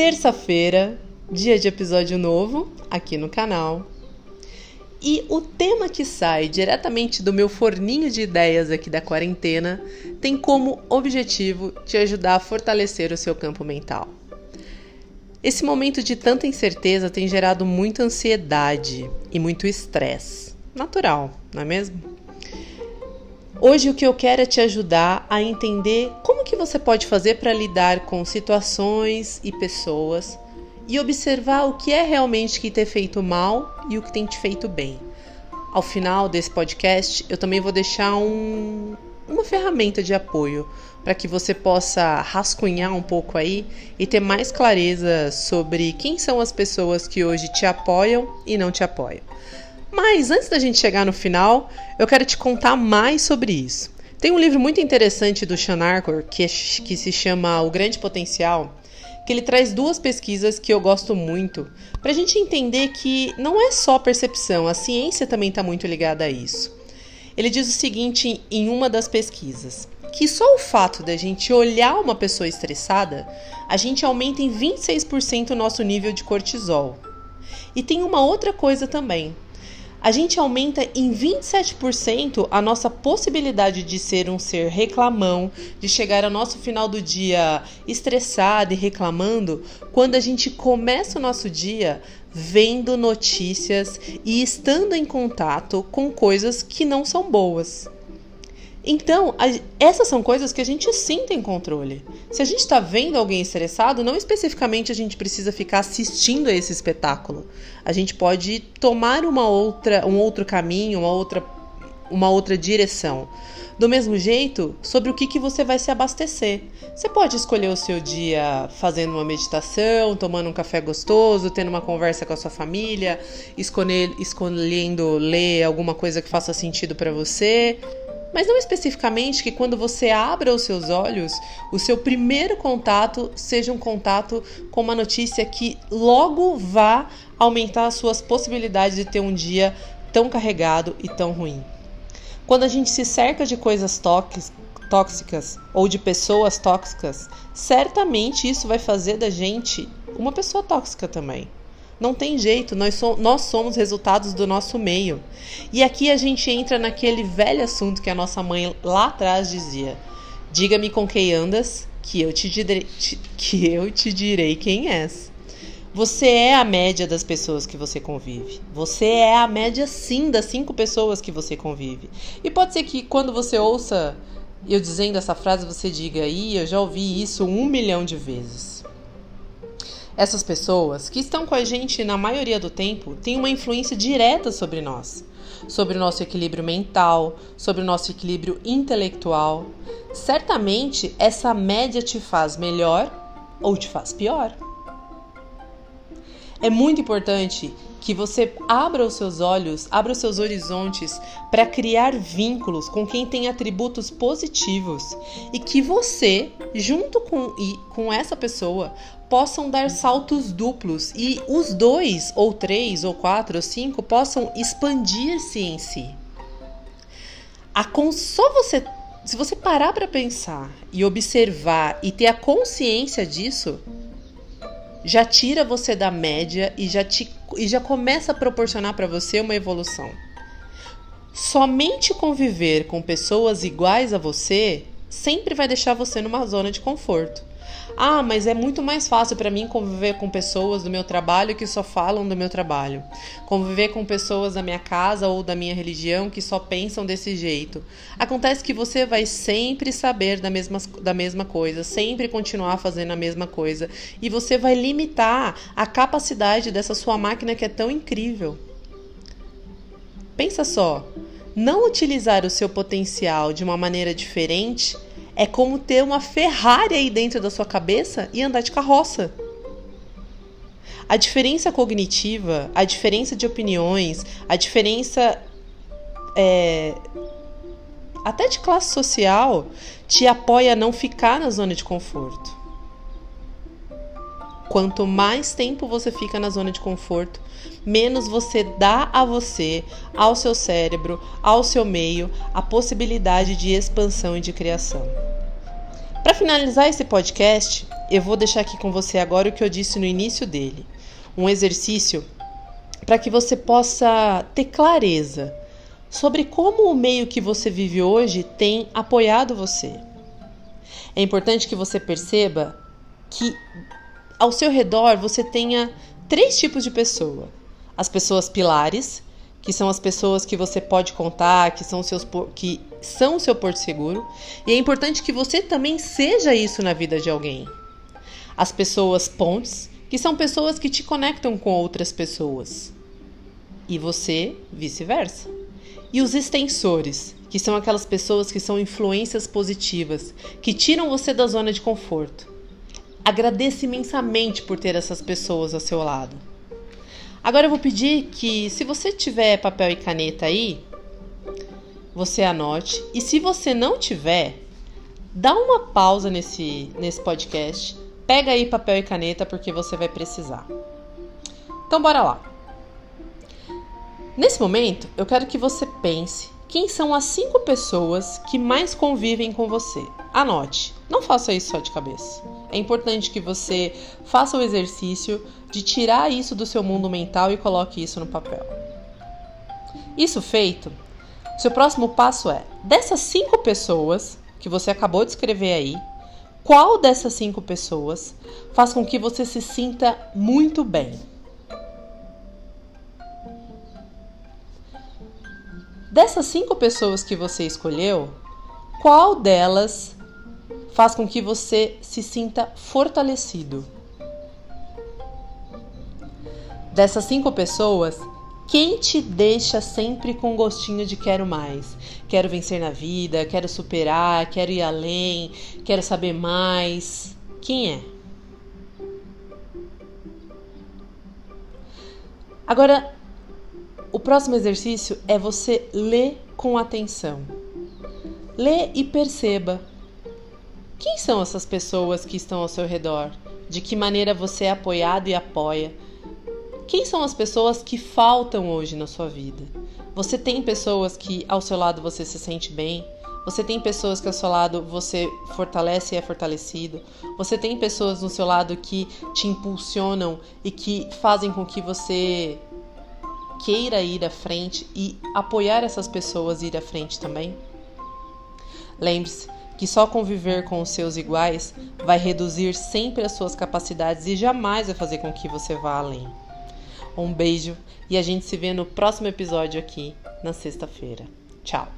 terça-feira, dia de episódio novo aqui no canal. E o tema que sai diretamente do meu forninho de ideias aqui da quarentena tem como objetivo te ajudar a fortalecer o seu campo mental. Esse momento de tanta incerteza tem gerado muita ansiedade e muito estresse. Natural, não é mesmo? Hoje o que eu quero é te ajudar a entender como que você pode fazer para lidar com situações e pessoas e observar o que é realmente que tem feito mal e o que tem te feito bem. Ao final desse podcast, eu também vou deixar um, uma ferramenta de apoio para que você possa rascunhar um pouco aí e ter mais clareza sobre quem são as pessoas que hoje te apoiam e não te apoiam. Mas antes da gente chegar no final, eu quero te contar mais sobre isso. Tem um livro muito interessante do Sean Arcor que, é, que se chama O Grande Potencial, que ele traz duas pesquisas que eu gosto muito, para a gente entender que não é só percepção, a ciência também está muito ligada a isso. Ele diz o seguinte em uma das pesquisas: que só o fato da gente olhar uma pessoa estressada, a gente aumenta em 26% o nosso nível de cortisol. E tem uma outra coisa também a gente aumenta em 27% a nossa possibilidade de ser um ser reclamão, de chegar ao nosso final do dia estressado e reclamando, quando a gente começa o nosso dia vendo notícias e estando em contato com coisas que não são boas. Então, a, essas são coisas que a gente sim tem controle. Se a gente está vendo alguém estressado, não especificamente a gente precisa ficar assistindo a esse espetáculo. A gente pode tomar uma outra, um outro caminho, uma outra, uma outra direção. Do mesmo jeito, sobre o que, que você vai se abastecer. Você pode escolher o seu dia fazendo uma meditação, tomando um café gostoso, tendo uma conversa com a sua família, escolher, escolhendo ler alguma coisa que faça sentido para você mas não especificamente que quando você abra os seus olhos, o seu primeiro contato seja um contato com uma notícia que logo vá aumentar as suas possibilidades de ter um dia tão carregado e tão ruim. Quando a gente se cerca de coisas tóxicas ou de pessoas tóxicas, certamente isso vai fazer da gente uma pessoa tóxica também. Não tem jeito, nós, so nós somos resultados do nosso meio. E aqui a gente entra naquele velho assunto que a nossa mãe lá atrás dizia: Diga-me com quem andas, que eu te direi, que eu te direi quem és. Você é a média das pessoas que você convive. Você é a média, sim, das cinco pessoas que você convive. E pode ser que quando você ouça eu dizendo essa frase, você diga: Ih, eu já ouvi isso um milhão de vezes. Essas pessoas, que estão com a gente na maioria do tempo, têm uma influência direta sobre nós, sobre o nosso equilíbrio mental, sobre o nosso equilíbrio intelectual. Certamente essa média te faz melhor ou te faz pior. É muito importante que você abra os seus olhos, abra os seus horizontes para criar vínculos com quem tem atributos positivos e que você, junto com, e, com essa pessoa, possam dar saltos duplos e os dois, ou três, ou quatro, ou cinco possam expandir-se em si. A só você, se você parar para pensar e observar e ter a consciência disso, já tira você da média e já, te, e já começa a proporcionar para você uma evolução. Somente conviver com pessoas iguais a você sempre vai deixar você numa zona de conforto. Ah, mas é muito mais fácil para mim conviver com pessoas do meu trabalho que só falam do meu trabalho. Conviver com pessoas da minha casa ou da minha religião que só pensam desse jeito. Acontece que você vai sempre saber da mesma, da mesma coisa, sempre continuar fazendo a mesma coisa. E você vai limitar a capacidade dessa sua máquina que é tão incrível. Pensa só, não utilizar o seu potencial de uma maneira diferente é como ter uma Ferrari aí dentro da sua cabeça e andar de carroça. A diferença cognitiva, a diferença de opiniões, a diferença é, até de classe social te apoia a não ficar na zona de conforto. Quanto mais tempo você fica na zona de conforto, menos você dá a você, ao seu cérebro, ao seu meio, a possibilidade de expansão e de criação. Para finalizar esse podcast, eu vou deixar aqui com você agora o que eu disse no início dele. Um exercício para que você possa ter clareza sobre como o meio que você vive hoje tem apoiado você. É importante que você perceba que ao seu redor você tenha três tipos de pessoa: as pessoas pilares, que são as pessoas que você pode contar, que são seus que são o seu porto seguro, e é importante que você também seja isso na vida de alguém. As pessoas pontes, que são pessoas que te conectam com outras pessoas. E você vice-versa. E os extensores, que são aquelas pessoas que são influências positivas, que tiram você da zona de conforto. Agradeça imensamente por ter essas pessoas ao seu lado. Agora eu vou pedir que, se você tiver papel e caneta aí, você anote. E se você não tiver, dá uma pausa nesse, nesse podcast. Pega aí papel e caneta porque você vai precisar. Então bora lá. Nesse momento, eu quero que você pense quem são as cinco pessoas que mais convivem com você. Anote, não faça isso só de cabeça. É importante que você faça o exercício de tirar isso do seu mundo mental e coloque isso no papel. Isso feito, seu próximo passo é: dessas cinco pessoas que você acabou de escrever aí, qual dessas cinco pessoas faz com que você se sinta muito bem? Dessas cinco pessoas que você escolheu, qual delas faz com que você se sinta fortalecido? Dessas cinco pessoas, quem te deixa sempre com gostinho de quero mais? Quero vencer na vida, quero superar, quero ir além, quero saber mais. Quem é? Agora, o próximo exercício é você ler com atenção. Lê e perceba quem são essas pessoas que estão ao seu redor, de que maneira você é apoiado e apoia. Quem são as pessoas que faltam hoje na sua vida? Você tem pessoas que ao seu lado você se sente bem? Você tem pessoas que ao seu lado você fortalece e é fortalecido? Você tem pessoas no seu lado que te impulsionam e que fazem com que você queira ir à frente e apoiar essas pessoas a ir à frente também? Lembre-se que só conviver com os seus iguais vai reduzir sempre as suas capacidades e jamais vai fazer com que você vá além. Um beijo e a gente se vê no próximo episódio aqui na sexta-feira. Tchau!